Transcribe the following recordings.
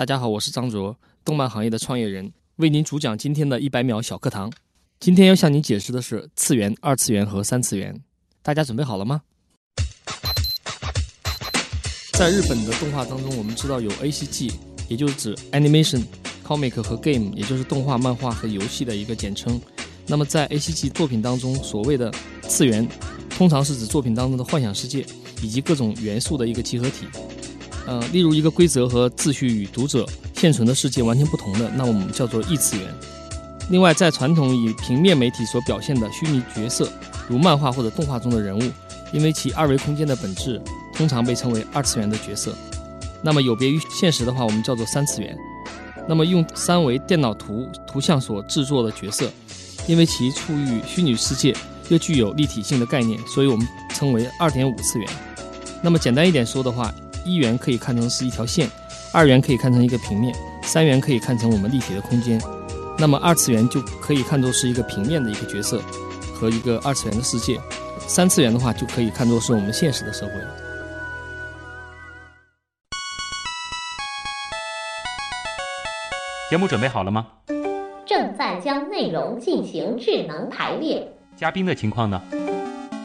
大家好，我是张卓，动漫行业的创业人，为您主讲今天的一百秒小课堂。今天要向您解释的是次元、二次元和三次元，大家准备好了吗？在日本的动画当中，我们知道有 A C G，也就是指 Animation、Comic 和 Game，也就是动画、漫画和游戏的一个简称。那么在 A C G 作品当中，所谓的次元，通常是指作品当中的幻想世界以及各种元素的一个集合体。呃，例如一个规则和秩序与读者现存的世界完全不同的，那我们叫做异次元。另外，在传统以平面媒体所表现的虚拟角色，如漫画或者动画中的人物，因为其二维空间的本质，通常被称为二次元的角色。那么有别于现实的话，我们叫做三次元。那么用三维电脑图图像所制作的角色，因为其处于虚拟世界，又具有立体性的概念，所以我们称为二点五次元。那么简单一点说的话。一元可以看成是一条线，二元可以看成一个平面，三元可以看成我们立体的空间。那么二次元就可以看作是一个平面的一个角色和一个二次元的世界，三次元的话就可以看作是我们现实的社会。节目准备好了吗？正在将内容进行智能排列。嘉宾的情况呢？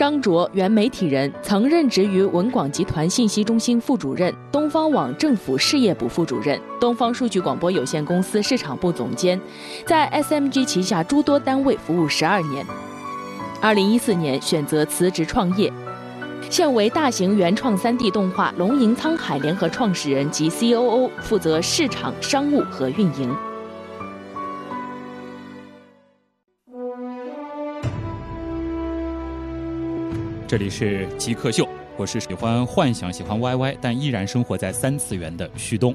张卓，原媒体人，曾任职于文广集团信息中心副主任、东方网政府事业部副主任、东方数据广播有限公司市场部总监，在 SMG 旗下诸多单位服务十二年。二零一四年选择辞职创业，现为大型原创 3D 动画《龙吟沧海》联合创始人及 COO，负责市场、商务和运营。这里是极客秀，我是喜欢幻想、喜欢 YY，但依然生活在三次元的旭东。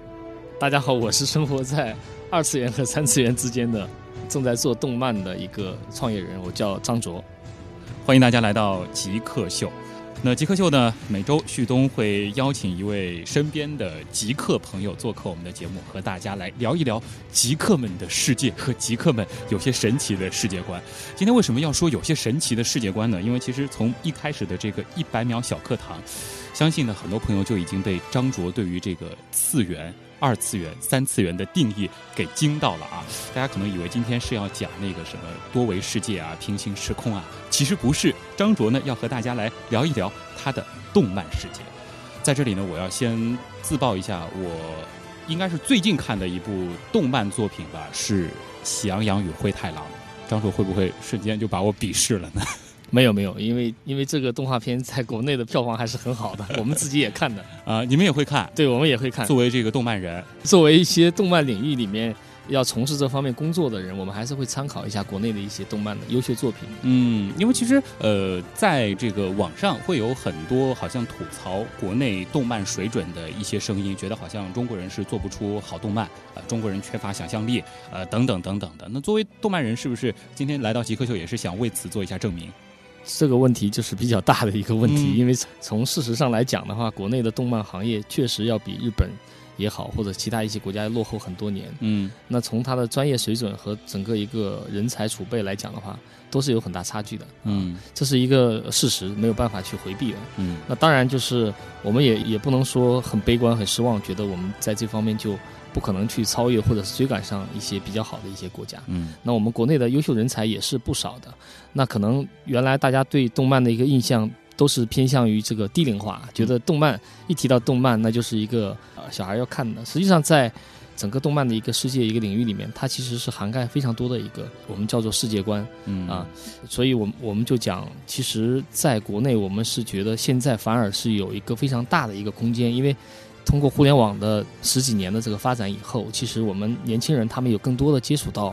大家好，我是生活在二次元和三次元之间的，正在做动漫的一个创业人，我叫张卓。欢迎大家来到极客秀。那极客秀呢？每周旭东会邀请一位身边的极客朋友做客我们的节目，和大家来聊一聊极客们的世界和极客们有些神奇的世界观。今天为什么要说有些神奇的世界观呢？因为其实从一开始的这个一百秒小课堂，相信呢很多朋友就已经被张卓对于这个次元。二次元、三次元的定义给惊到了啊！大家可能以为今天是要讲那个什么多维世界啊、平行时空啊，其实不是。张卓呢要和大家来聊一聊他的动漫世界。在这里呢，我要先自曝一下，我应该是最近看的一部动漫作品吧，是《喜羊羊与灰太狼》。张卓会不会瞬间就把我鄙视了呢？没有没有，因为因为这个动画片在国内的票房还是很好的，我们自己也看的啊，你们也会看？对，我们也会看。作为这个动漫人，作为一些动漫领域里面要从事这方面工作的人，我们还是会参考一下国内的一些动漫的优秀作品。嗯，因为其实呃，在这个网上会有很多好像吐槽国内动漫水准的一些声音，觉得好像中国人是做不出好动漫，呃，中国人缺乏想象力，呃，等等等等的。那作为动漫人，是不是今天来到极客秀也是想为此做一下证明？这个问题就是比较大的一个问题，因为从事实上来讲的话，国内的动漫行业确实要比日本也好，或者其他一些国家落后很多年。嗯，那从他的专业水准和整个一个人才储备来讲的话，都是有很大差距的。嗯，这是一个事实，没有办法去回避的。嗯，那当然就是我们也也不能说很悲观、很失望，觉得我们在这方面就。不可能去超越或者是追赶上一些比较好的一些国家。嗯，那我们国内的优秀人才也是不少的。那可能原来大家对动漫的一个印象都是偏向于这个低龄化，觉得动漫一提到动漫，那就是一个呃小孩要看的。实际上，在整个动漫的一个世界一个领域里面，它其实是涵盖非常多的一个我们叫做世界观。嗯啊，所以我们我们就讲，其实在国内我们是觉得现在反而是有一个非常大的一个空间，因为。通过互联网的十几年的这个发展以后，其实我们年轻人他们有更多的接触到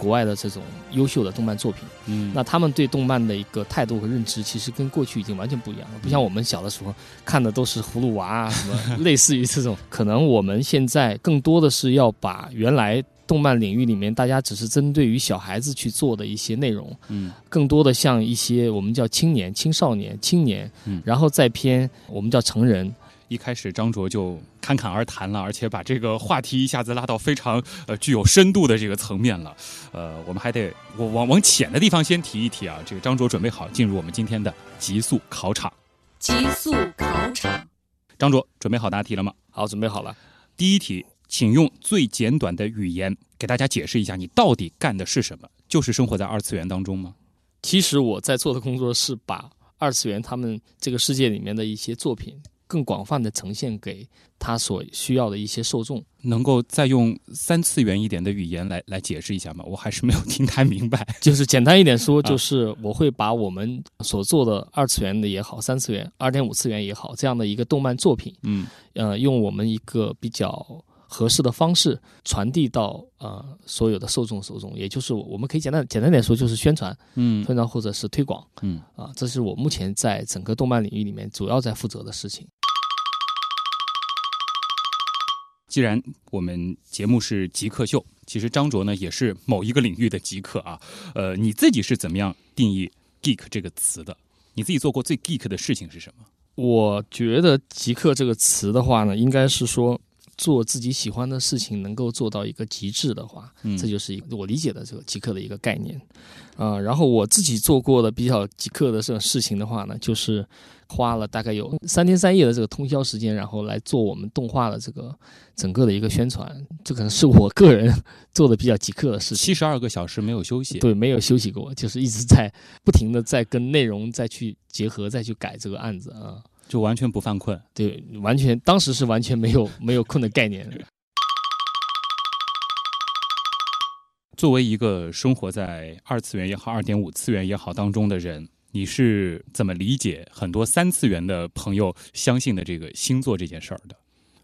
国外的这种优秀的动漫作品。嗯，那他们对动漫的一个态度和认知，其实跟过去已经完全不一样了。不像我们小的时候看的都是葫芦娃啊，什么 类似于这种。可能我们现在更多的是要把原来动漫领域里面大家只是针对于小孩子去做的一些内容，嗯更多的像一些我们叫青年、青少年、青年，嗯然后再偏我们叫成人。一开始张卓就侃侃而谈了，而且把这个话题一下子拉到非常呃具有深度的这个层面了。呃，我们还得我往往浅的地方先提一提啊。这个张卓准备好进入我们今天的极速考场。极速考场，张卓准备好答题了吗？好，准备好了。第一题，请用最简短的语言给大家解释一下，你到底干的是什么？就是生活在二次元当中吗？其实我在做的工作是把二次元他们这个世界里面的一些作品，更广泛的呈现给他所需要的一些受众。能够再用三次元一点的语言来来解释一下吗？我还是没有 听太明白。就是简单一点说，啊就是我会把我们所做的二次元的也好，三次元、二点五次元也好，这样的一个动漫作品，嗯呃，用我们一个比较合适的方式传递到呃所有的受众手中，也就是我们可以简单简单点说，就是宣传、嗯宣传或者是推广嗯，啊，这是我目前在整个动漫领域里面主要在负责的事情。既然我们节目是极客秀，其实张卓呢也是某一个领域的极客啊。呃，你自己是怎么样定义 “geek” 这个词的？你自己做过最 geek 的事情是什么？我觉得“极客”这个词的话呢，应该是说做自己喜欢的事情能够做到一个极致的话，嗯这就是一个我理解的这个极客的一个概念。啊、然后我自己做过的比较极客的这种事情的话呢，就是花了大概有三天三夜的这个通宵时间，然后来做我们动画的这个整个的一个宣传。这可能是我个人做的比较极客的事情。七十二个小时没有休息。对，没有休息过，就是一直在不停的在跟内容再去结合，再去改这个案子啊。就完全不犯困。对，完全当时是完全没有 没有困的概念。作为一个生活在二次元也好、二点五次元也好当中的人，你是怎么理解很多三次元的朋友相信的这个星座这件事儿的？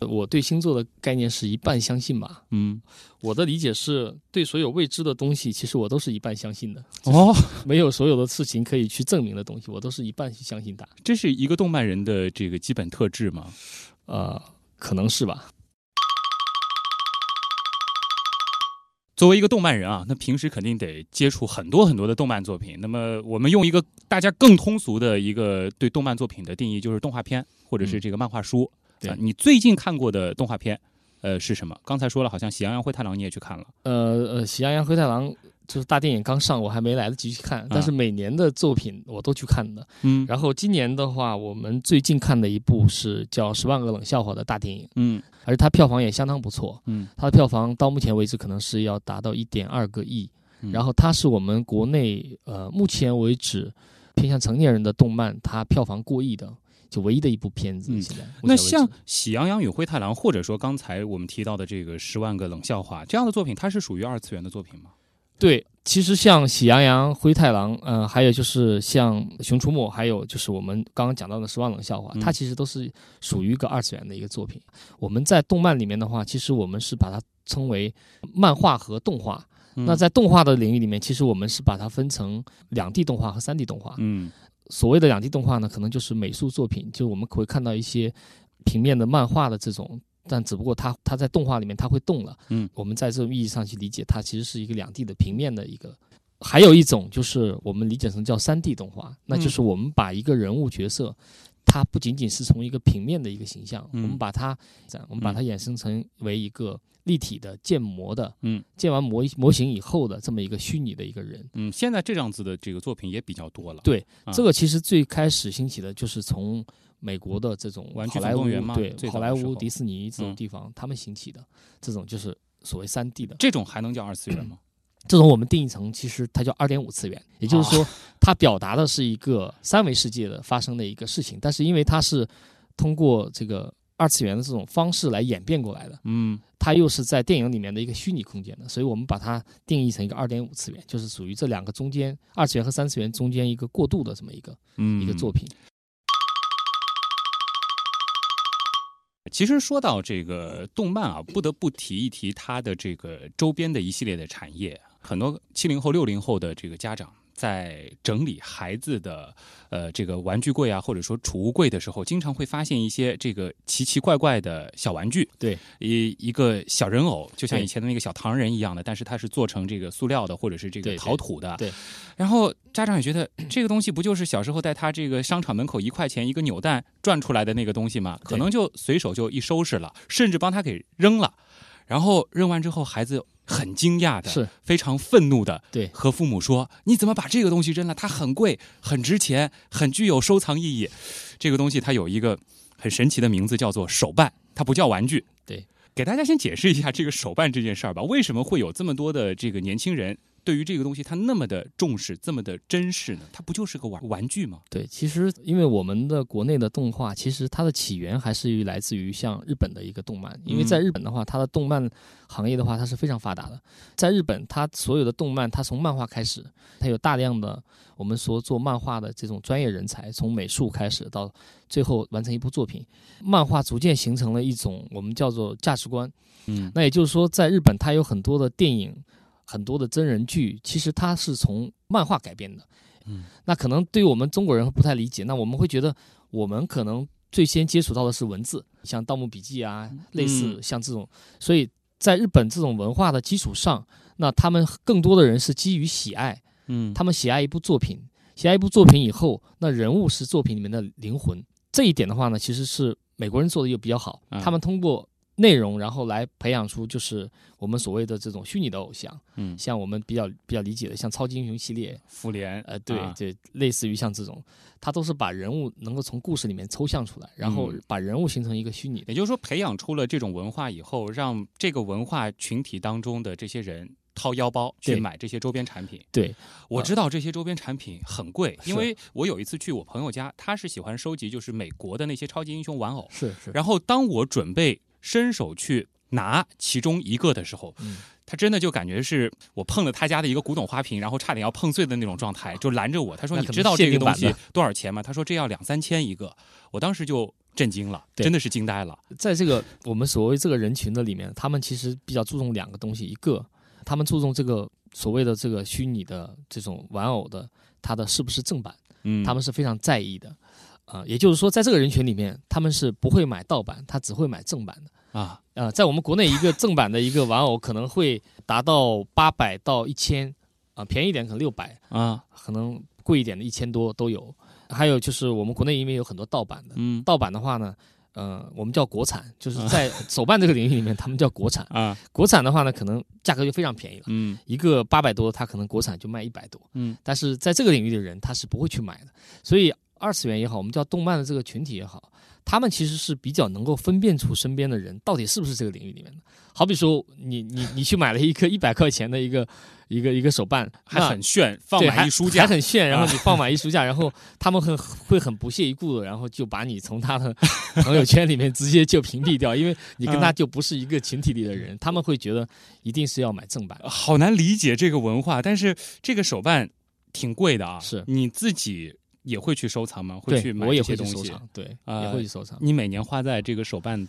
我对星座的概念是一半相信吧。嗯，我的理解是对所有未知的东西，其实我都是一半相信的。哦，没有所有的事情可以去证明的东西，我都是一半去相信它。这是一个动漫人的这个基本特质吗？呃，可能是吧。作为一个动漫人啊，那平时肯定得接触很多很多的动漫作品。那么，我们用一个大家更通俗的一个对动漫作品的定义，就是动画片或者是这个漫画书。对啊你最近看过的动画片，呃，是什么？刚才说了，好像《喜羊羊灰太狼》你也去看了。呃呃，《喜羊羊灰太狼》就是大电影刚上，我还没来得及去看，但是每年的作品我都去看的。嗯然后今年的话，我们最近看的一部是叫《十万个冷笑话》的大电影，嗯而且它票房也相当不错。嗯它的票房到目前为止可能是要达到一点二个亿，嗯然后它是我们国内呃目前为止偏向成年人的动漫，它票房过亿的就唯一的一部片子。嗯现在目那像《喜羊羊与灰太狼》，或者说刚才我们提到的这个《十万个冷笑话》这样的作品，它是属于二次元的作品吗？对，其实像《喜羊羊》《灰太狼》，呃，还有就是像《熊出没》，还有就是我们刚刚讲到的《十万冷笑话》嗯它其实都是属于一个二次元的一个作品。我们在动漫里面的话，其实我们是把它称为漫画和动画。那在动画的领域里面，其实我们是把它分成两 D 动画和三 D 动画。嗯所谓的两 D 动画呢，可能就是美术作品，就我们会看到一些平面的漫画的这种，但只不过它它在动画里面它会动了。嗯，我们在这种意义上去理解，它其实是一个两 D 的平面的一个。还有一种就是我们理解成叫三 D 动画，那就是我们把一个人物角色，它不仅仅是从一个平面的一个形象，嗯我们把它，我们把它衍生成为一个立体的建模的，嗯，建完模模型以后的这么一个虚拟的一个人。嗯，现在这样子的这个作品也比较多了。对啊这个其实最开始兴起的就是从美国的这种玩具好莱坞对好莱坞、迪士尼这种嗯。地方，他们兴起的这种就是所谓三 D 的。这种还能叫二次元吗？这种，我们定义成其实它叫二点五次元，也就是说，它表达的是一个三维世界的发生的一个事情，但是因为它是通过这个二次元的这种方式来演变过来的，嗯。它又是在电影里面的一个虚拟空间的，所以我们把它定义成一个二点五次元，就是属于这两个中间二次元和三次元中间一个过渡的这么一个嗯，一个作品。其实说到这个动漫啊，不得不提一提它的这个周边的一系列的产业。很多七零后、六零后的这个家长在整理孩子的呃这个玩具柜啊，或者说储物柜的时候，经常会发现一些这个奇奇怪怪的小玩具。对，一一个小人偶，就像以前的那个小糖人一样的，但是它是做成这个塑料的，或者是这个陶土的。对然后家长也觉得这个东西不就是小时候在他这个商场门口一块钱一个扭蛋转出来的那个东西吗？可能就随手就一收拾了，甚至帮他给扔了。然后扔完之后，孩子很惊讶的，是非常愤怒的，对和父母说：“你怎么把这个东西扔了？它很贵，很值钱，很具有收藏意义。这个东西它有一个很神奇的名字，叫做手办，它不叫玩具。”对，给大家先解释一下这个手办这件事儿吧。为什么会有这么多的这个年轻人对于这个东西他那么的重视，这么的珍视呢？它不就是个玩玩具吗？对，其实因为我们的国内的动画，其实它的起源还是于来自于像日本的一个动漫，因为在日本的话，它的动漫行业的话，它是非常发达的。在日本，它所有的动漫，它从漫画开始，它有大量的我们说做漫画的这种专业人才，从美术开始到最后完成一部作品，漫画逐渐形成了一种我们叫做价值观。嗯那也就是说，在日本，它有很多的电影、很多的真人剧，其实它是从漫画改编的。嗯，那可能对于我们中国人不太理解，那我们会觉得我们可能最先接触到的是文字，像《盗墓笔记》啊，类似像这种。所以在日本这种文化的基础上，那他们更多的人是基于喜爱，嗯他们喜爱一部作品，喜爱一部作品以后，那人物是作品里面的灵魂。这一点的话呢，其实是美国人做的又比较好，嗯他们通过内容，然后来培养出就是我们所谓的这种虚拟的偶像，嗯，像我们比较比较理解的，像超级英雄系列，复联，呃，对啊对，类似于像这种，它都是把人物能够从故事里面抽象出来，然后嗯把人物形成一个虚拟的。也就是说，培养出了这种文化以后，让这个文化群体当中的这些人掏腰包去买这些周边产品。对，我知道这些周边产品很贵，是因为我有一次去我朋友家，他是喜欢收集就是美国的那些超级英雄玩偶。是是，然后当我准备伸手去拿其中一个的时候，嗯他真的就感觉是我碰了他家的一个古董花瓶，然后差点要碰碎的那种状态，就拦着我。他说：“那可能你知道这个东西多少钱吗？”他说：“这要两三千一个。”我当时就震惊了，真的是惊呆了。在这个我们所谓这个人群的里面，他们其实比较注重两个东西，一个他们注重这个所谓的这个虚拟的这种玩偶的它的是不是正版，嗯，他们是非常在意的。啊、也就是说，在这个人群里面，他们是不会买盗版，他只会买正版的。啊，呃，在我们国内一个正版的一个玩偶可能会达到八百到一千，啊，便宜一点可能六百，啊，可能贵一点的一千多都有。还有就是我们国内因为有很多盗版的，嗯盗版的话呢，呃，我们叫国产，就是 在手办这个领域里面，他们叫国产。啊，国产的话呢，可能价格就非常便宜了，嗯一个八百多，它可能国产就卖一百多。嗯但是在这个领域的人，他是不会去买的。所以二次元也好，我们叫动漫的这个群体也好，他们其实是比较能够分辨出身边的人到底是不是这个领域里面的。好比说，你你你去买了一个一百块钱的一个一个一个手办，还很炫，放满一书架还，很炫，然后啊你放满一书架，然后他们很会很不屑一顾的，然后就把你从他的朋友圈里面直接就屏蔽掉，因为你跟他就不是一个群体里的人，他们会觉得一定是要买正版。好难理解这个文化。但是这个手办挺贵的啊，是你自己也会去收藏吗？会去，买我也这些东西？对，呃也会去收藏。你每年花在这个手办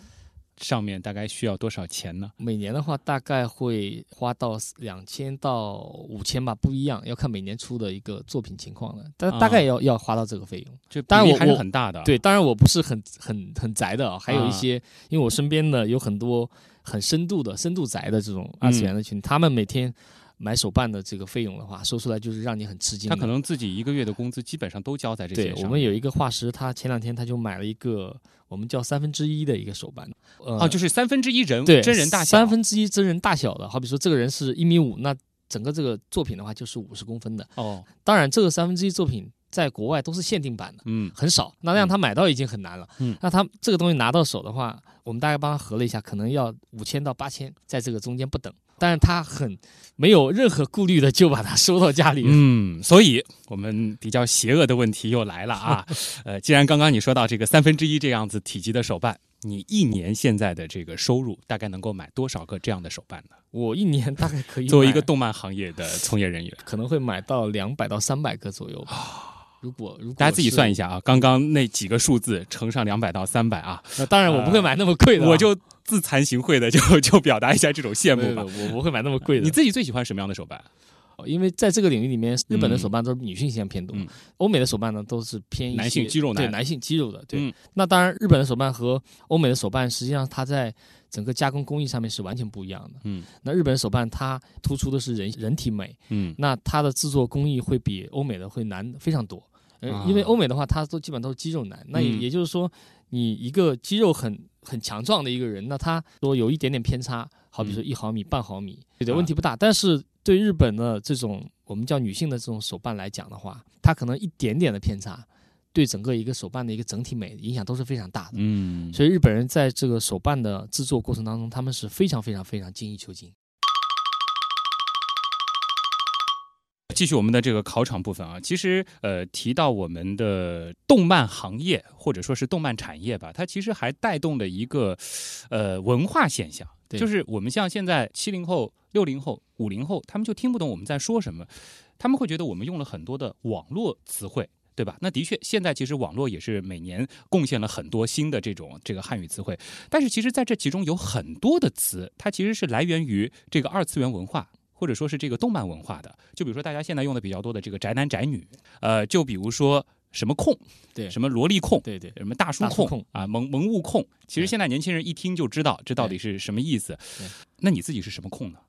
上面大概需要多少钱呢？每年的话，大概会花到两千到五千吧，不一样，要看每年出的一个作品情况了，但啊大概要、要花到这个费用。这比例还是当然我还是很大的。对，当然我不是很很很宅的啊，还有一啊些，因为我身边的有很多很深度的深度宅的这种二次元的群，他们每天买手办的这个费用的话，说出来就是让你很吃惊。他可能自己一个月的工资基本上都交在这些上对。我们有一个画师，他前两天他就买了一个我们叫三分之一的一个手办，呃，哦，就是三分之一人对真人大小，三分之一真人大小的，好比说这个人是一米五，那整个这个作品的话就是五十公分的。哦，当然，这个三分之一作品在国外都是限定版的，嗯很少。那让他买到已经很难了。嗯那他这个东西拿到手的话，我们大概帮他合了一下，可能要五千到八千，在这个中间不等。但是他很没有任何顾虑的就把它收到家里。嗯，所以我们比较邪恶的问题又来了啊。呃，既然刚刚你说到这个三分之一这样子体积的手办，你一年现在的这个收入大概能够买多少个这样的手办呢？我一年大概可以作为一个动漫行业的从业人员，可能会买到两百到三百个左右吧。如果如果大家自己算一下，啊，刚刚那几个数字乘上两百到三百啊，那当然我不会买那么贵的啊、我就自惭形秽的就 就表达一下这种羡慕吧。我不会买那么贵的。你自己最喜欢什么样的手办？因为在这个领域里面，日本的手办都是女性形象偏多，嗯欧美的手办呢都是偏男性肌肉男对男性肌肉的。对，嗯那当然，日本的手办和欧美的手办，实际上它在整个加工工艺上面是完全不一样的。嗯那日本的手办它突出的是人人体美，嗯那它的制作工艺会比欧美的会难非常多。因为欧美的话，它都基本上都是肌肉男，那也、就是说，你一个肌肉很很强壮的一个人，那他说有一点点偏差，好比说一毫米、半毫米，对的啊问题不大。但是对日本的这种我们叫女性的这种手办来讲的话，它可能一点点的偏差，对整个一个手办的一个整体美影响都是非常大的。嗯，所以日本人在这个手办的制作过程当中，他们是非常非常非常精益求精。继续我们的这个考场部分啊，其实呃提到我们的动漫行业或者说是动漫产业吧，它其实还带动了一个呃文化现象，对就是我们像现在七零后、六零后、五零后，他们就听不懂我们在说什么，他们会觉得我们用了很多的网络词汇。对吧？那的确，现在其实网络也是每年贡献了很多新的这种这个汉语词汇，但是其实在这其中有很多的词，它其实是来源于这个二次元文化，或者说是这个动漫文化的。就比如说大家现在用的比较多的这个宅男宅女，呃，就比如说什么控，对什么萝莉控，对对，什么大叔控大控啊，萌萌物控。其实现在年轻人一听就知道这到底是什么意思。那你自己是什么控呢？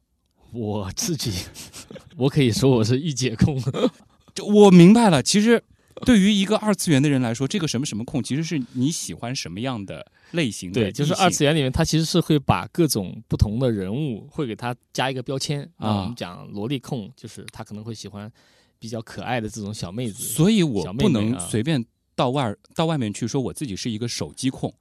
我自己，我可以说我是御姐控。就我明白了，其实。对于一个二次元的人来说，这个什么什么控，其实是你喜欢什么样的类型的对，就是二次元里面，它其实是会把各种不同的人物会给他加一个标签啊我们讲萝莉控，就是他可能会喜欢比较可爱的这种小妹子。所以我不能随便到外到外面去说我自己是一个手机控。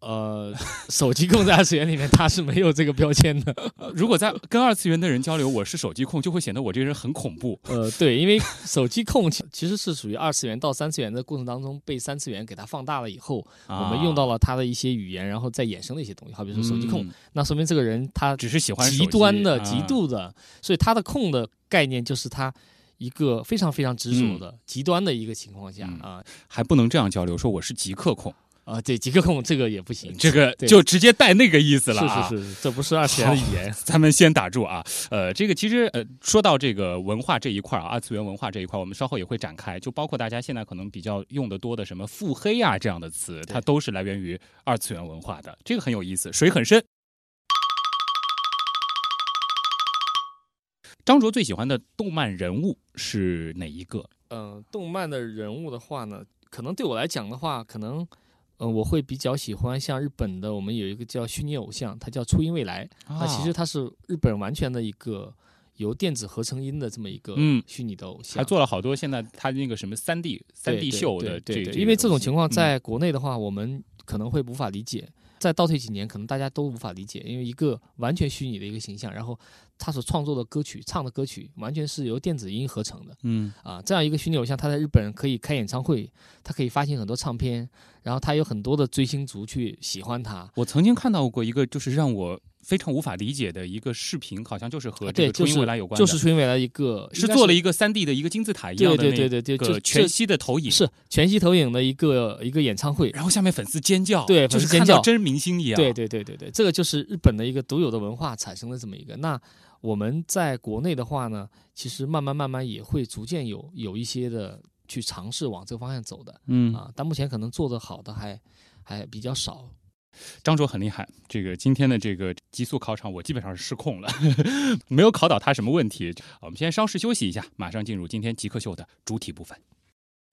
呃，手机控在二次元里面它是没有这个标签的。如果在跟二次元的人交流，我是手机控，就会显得我这个人很恐怖。呃，对，因为手机控其其实是属于二次元到三次元的过程当中被三次元给它放大了以后，啊。我们用到了它的一些语言，然后再衍生的一些东西，好比说手机控，嗯。那说明这个人他只是喜欢极端的、啊极度的，所以他的控的概念就是他一个非常非常执着的、极端的一个情况下嗯。啊。还不能这样交流，说我是极客控，啊，对极客控这个也不行，这个就直接带那个意思了啊。是是是，这不是二次元的语言。咱们先打住啊，呃，这个其实呃，说到这个文化这一块啊，二次元文化这一块，我们稍后也会展开，就包括大家现在可能比较用的多的什么腹黑啊这样的词，它都是来源于二次元文化的，这个很有意思，水很深。张卓最喜欢的动漫人物是哪一个？嗯、动漫的人物的话呢，可能对我来讲的话，可能。呃，我会比较喜欢像日本的，我们有一个叫虚拟偶像，它叫初音未来。啊那其实它是日本完全的一个由电子合成音的这么一个嗯虚拟的偶像，他做了好多现在他那个什么三 D 三 D 秀的这，对对对因为这种情况嗯在国内的话，我们可能会无法理解。再倒退几年，可能大家都无法理解，因为一个完全虚拟的一个形象，然后他所创作的歌曲、唱的歌曲，完全是由电子音合成的嗯啊。这样一个虚拟偶像，他在日本可以开演唱会，他可以发行很多唱片，然后他有很多的追星族去喜欢他。我曾经看到过一个就是让我非常无法理解的一个视频，好像就是和这，个初音就是未来有关的，就是初音未来一个，是做了一个三 D 的一个金字塔一样的对对对就个全息的投影，是全息投影的一个一个演唱会。然后下面粉丝尖叫，对就是尖叫看到真明星一样，对对对对对，这个就是日本的一个独有的文化产生了这么一个。那我们在国内的话呢，其实慢慢慢慢也会逐渐有有一些的去尝试往这个方向走的嗯啊，但目前可能做的好的还还比较少。张卓很厉害，这个今天的这个极速考场我基本上是失控了，没有考倒他什么问题。我们先稍事休息一下，马上进入今天极客秀的主体部分。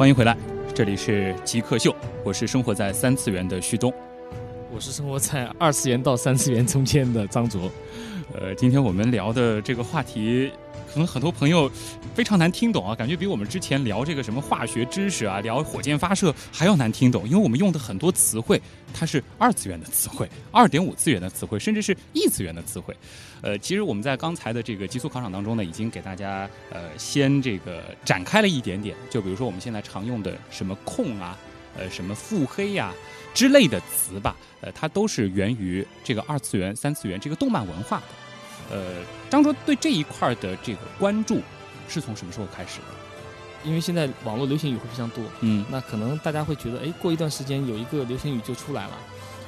欢迎回来，这里是极客秀，我是生活在三次元的旭东。我是生活在二次元到三次元中间的张卓。呃，今天我们聊的这个话题，可能很多朋友非常难听懂啊，感觉比我们之前聊这个什么化学知识啊，聊火箭发射还要难听懂，因为我们用的很多词汇，它是二次元的词汇、二点五次元的词汇，甚至是异次元的词汇。呃，其实我们在刚才的这个极速考场当中呢，已经给大家呃先这个展开了一点点，就比如说我们现在常用的什么控啊，呃，什么腹黑呀、之类的词吧，呃，它都是源于这个二次元、三次元这个动漫文化的。呃，张卓对这一块的这个关注是从什么时候开始的？因为现在网络流行语会非常多，嗯，那可能大家会觉得，哎，过一段时间有一个流行语就出来了，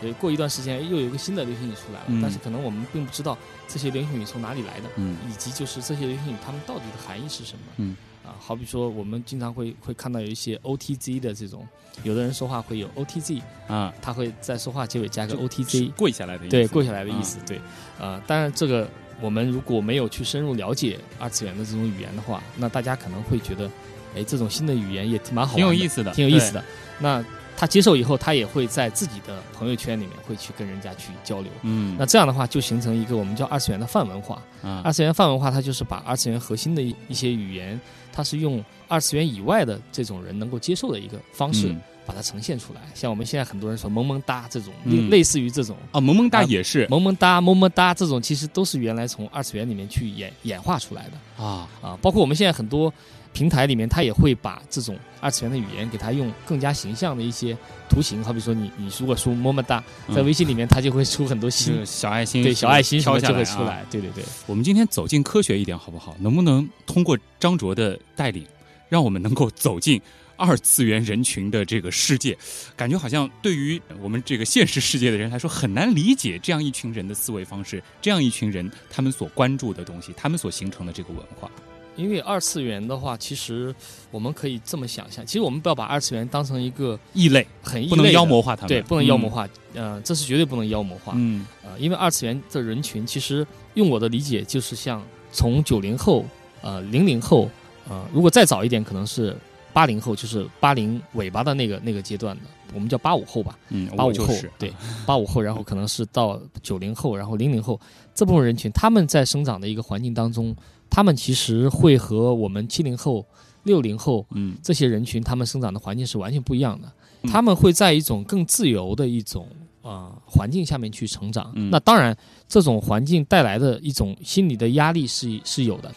呃，过一段时间又有一个新的流行语出来了，嗯。但是可能我们并不知道这些流行语从哪里来的，嗯。以及就是这些流行语它们到底的含义是什么，嗯，啊，好比说我们经常会会看到有一些 OTZ 的这种，有的人说话会有 OTZ 啊，他会在说话结尾加个 OTZ，跪下来的意思。对，跪下来的意啊思，对，呃，当然这个我们如果没有去深入了解二次元的这种语言的话，那大家可能会觉得，哎，这种新的语言也挺蛮好玩挺有意思的挺有意思的。那他接受以后，他也会在自己的朋友圈里面会去跟人家去交流。嗯那这样的话就形成一个我们叫二次元的泛文化。嗯二次元泛文化，它就是把二次元核心的一一些语言，它是用二次元以外的这种人能够接受的一个方式。嗯把它呈现出来，像我们现在很多人说萌萌哒这种，嗯类类似于这种啊，萌萌哒也是萌萌哒、么么哒这种，其实都是原来从二次元里面去演演化出来的啊啊。包括我们现在很多平台里面，它也会把这种二次元的语言给它用更加形象的一些图形，好比说你你如果输么么哒，在嗯微信里面它就会出很多这心个小爱心对小爱心什么就会出来，对对对。我们今天走进科学一点好不好？能不能通过张卓的带领，让我们能够走进二次元人群的这个世界？感觉好像对于我们这个现实世界的人来说，很难理解这样一群人的思维方式，这样一群人他们所关注的东西，他们所形成的这个文化。因为二次元的话，其实我们可以这么想象，其实我们不要把二次元当成一个异类，很异类不能妖魔化他们对，不能妖魔嗯化，呃，这是绝对不能妖魔化，嗯，呃，因为二次元的人群，其实用我的理解，就是像从九零后、呃零零后，呃，如果再早一点，可能是八零后，就是八零尾巴的那个那个阶段的，我们叫八五后吧，嗯八五后就是，对，八五后，然后可能是到九零后，然后零零后这部分人群，他们在生长的一个环境当中，他们其实会和我们七零后、六零后，嗯，这些人群他们生长的环境是完全不一样的，他们会在一种更自由的一种啊、呃环境下面去成长。嗯那当然，这种环境带来的一种心理的压力是是有的。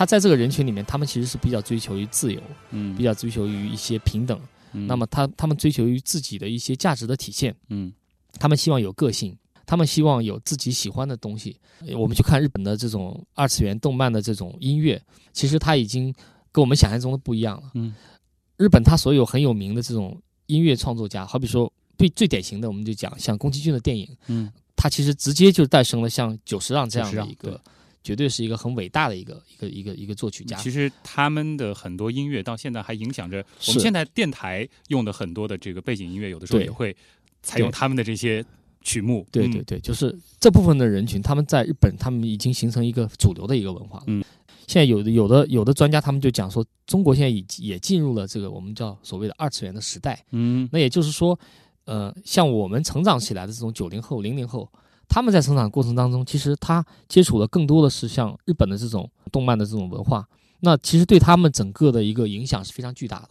他在这个人群里面，他们其实是比较追求于自由，嗯。比较追求于一些平等。嗯。那么他他们追求于自己的一些价值的体现，嗯，他们希望有个性，他们希望有自己喜欢的东西。呃我们去看日本的这种二次元动漫的这种音乐，其实它已经跟我们想象中的不一样了。嗯，日本它所有很有名的这种音乐创作家，好比说最最典型的，我们就讲像宫崎骏的电影，嗯，它其实直接就诞生了像久石让这样的一个，绝对是一个很伟大的一个一个一个一个作曲家。其实他们的很多音乐到现在还影响着我们现在电台用的很多的这个背景音乐，有的时候也会采用他们的这些曲目。嗯对对对，就是这部分的人群，他们在日本，他们已经形成一个主流的一个文化了。嗯，现在有的有的有的专家，他们就讲说，中国现在已也进入了这个我们叫所谓的二次元的时代。嗯，那也就是说，呃，像我们成长起来的这种九零后、零零后，他们在成长过程当中，其实他接触的更多的是像日本的这种动漫的这种文化，那其实对他们整个的一个影响是非常巨大的。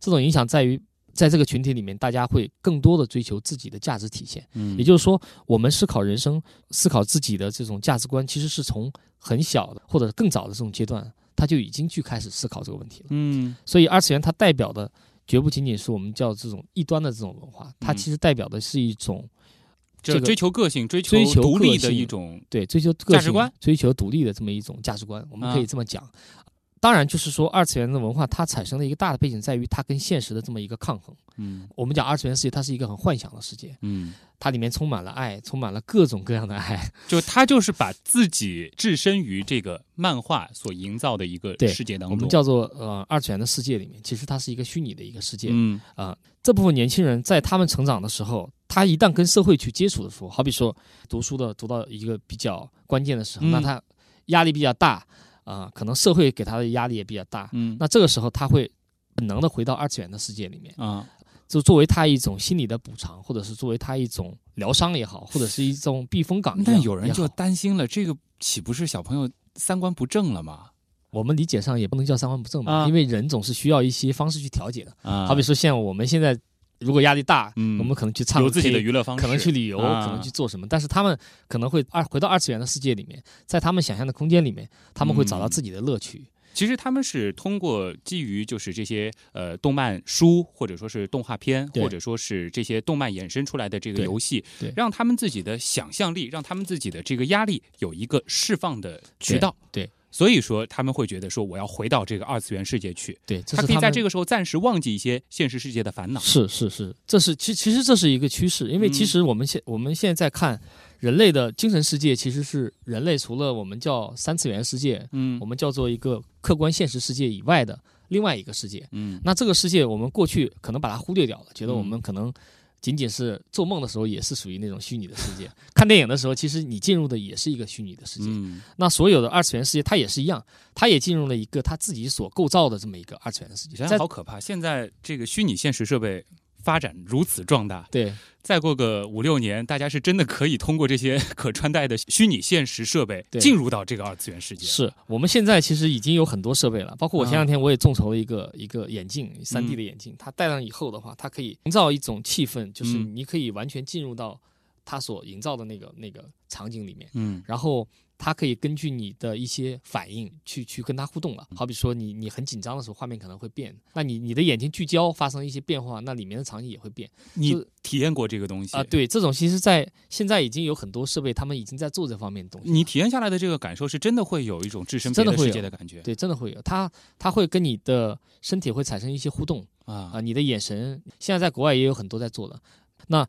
这种影响在于，在这个群体里面，大家会更多的追求自己的价值体现。嗯也就是说，我们思考人生、思考自己的这种价值观，其实是从很小的或者更早的这种阶段，他就已经去开始思考这个问题了。嗯，所以二次元它代表的绝不仅仅是我们叫这种异端的这种文化，它嗯其实代表的是一种这个追求个性追求追求独立的一种对追求个性价值观，追求独立的这么一种价值观，我们可以啊这么讲。当然，就是说二次元的文化它产生的一个大的背景在于它跟现实的这么一个抗衡。嗯我们讲二次元世界，它是一个很幻想的世界，嗯，它里面充满了爱，充满了各种各样的爱。就它就是把自己置身于这个漫画所营造的一个对世界当中，我们叫做呃二次元的世界里面，其实它是一个虚拟的一个世界。嗯啊、这部分年轻人在他们成长的时候，他一旦跟社会去接触的时候，好比说读书的读到一个比较关键的时候，嗯那他压力比较大啊、可能社会给他的压力也比较大。嗯那这个时候他会本能的回到二次元的世界里面。啊，就作为他一种心理的补偿，或者是作为他一种疗伤也好，或者是一种避风港。但有人就担心了，这个岂不是小朋友三观不正了吗？我们理解上也不能叫三观不正吧，因为人总是需要一些方式去调节的。啊，好比说像我们现在如果压力大，嗯，我们可能去唱有自己的娱乐方式，可能去旅游，啊。可能去做什么。但是他们可能会二回到二次元的世界里面，在他们想象的空间里面，他们会找到自己的乐趣。其实他们是通过基于就是这些呃动漫书或者说是动画片，或者说是这些动漫衍生出来的这个游戏，让他们自己的想象力，让他们自己的这个压力有一个释放的渠道。对，所以说他们会觉得说我要回到这个二次元世界去。对，他可以在这个时候暂时忘记一些现实世界的烦恼。是是是，这是其其实这是一个趋势，因为其实我们现、我们现在在看。人类的精神世界其实是人类除了我们叫三次元世界，嗯，我们叫做一个客观现实世界以外的另外一个世界，嗯，那这个世界我们过去可能把它忽略掉了，觉得我嗯们可能仅仅是做梦的时候也是属于那种虚拟的世界，看电影的时候其实你进入的也是一个虚拟的世界，嗯，那所有的二次元世界它也是一样，它也进入了一个它自己所构造的这么一个二次元的世界，现在好可怕！现在这个虚拟现实设备。发展如此壮大，对，再过个五六年，大家是真的可以通过这些 可穿戴的虚拟现实设备进入到这个二次元世界。是我们现在其实已经有很多设备了，包括我前两天我也众筹了一个、嗯、一个眼镜，三 D 的眼镜，它戴上以后的话，它可以营造一种气氛，就是你可以完全进入到它所营造的那个那个场景里面，嗯，然后。它可以根据你的一些反应去去跟它互动了，好比说你你很紧张的时候，画面可能会变，那你你的眼睛聚焦发生一些变化，那里面的场景也会变。你体验过这个东西啊？对，这种其实在现在已经有很多设备，他们已经在做这方面的东西。你体验下来的这个感受是真的会有一种置身别的世界的感觉，对，真的会有。它它会跟你的身体会产生一些互动啊啊，你的眼神，现在在国外也有很多在做的。那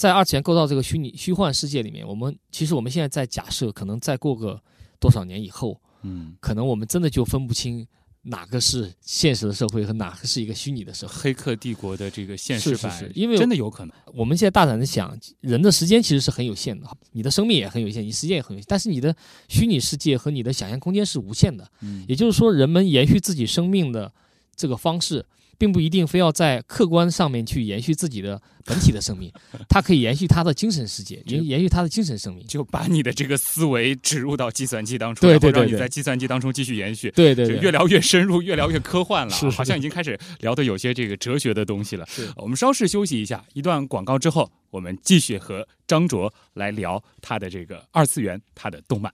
在二次元构造这个虚拟虚幻世界里面，我们其实我们现在在假设，可能再过个。多少年以后，嗯，可能我们真的就分不清哪个是现实的社会和哪个是一个虚拟的社会。黑客帝国的这个现实版，是是是因为真的有可能。我们现在大胆的想，人的时间其实是很有限的，你的生命也很有限，你时间也很有限，但是你的虚拟世界和你的想象空间是无限的。嗯，也就是说，人们延续自己生命的这个方式。并不一定非要在客观上面去延续自己的本体的生命，它可以延续他的精神世界，延延续他的精神生命，就把你的这个思维植入到计算机当中，对对对，让你在计算机当中继续延续，对对对，越聊越深入，越聊越科幻了，是好像已经开始聊的有些这个哲学的东西了。是。我们稍事休息一下，一段广告之后，我们继续和张卓来聊他的这个二次元，他的动漫。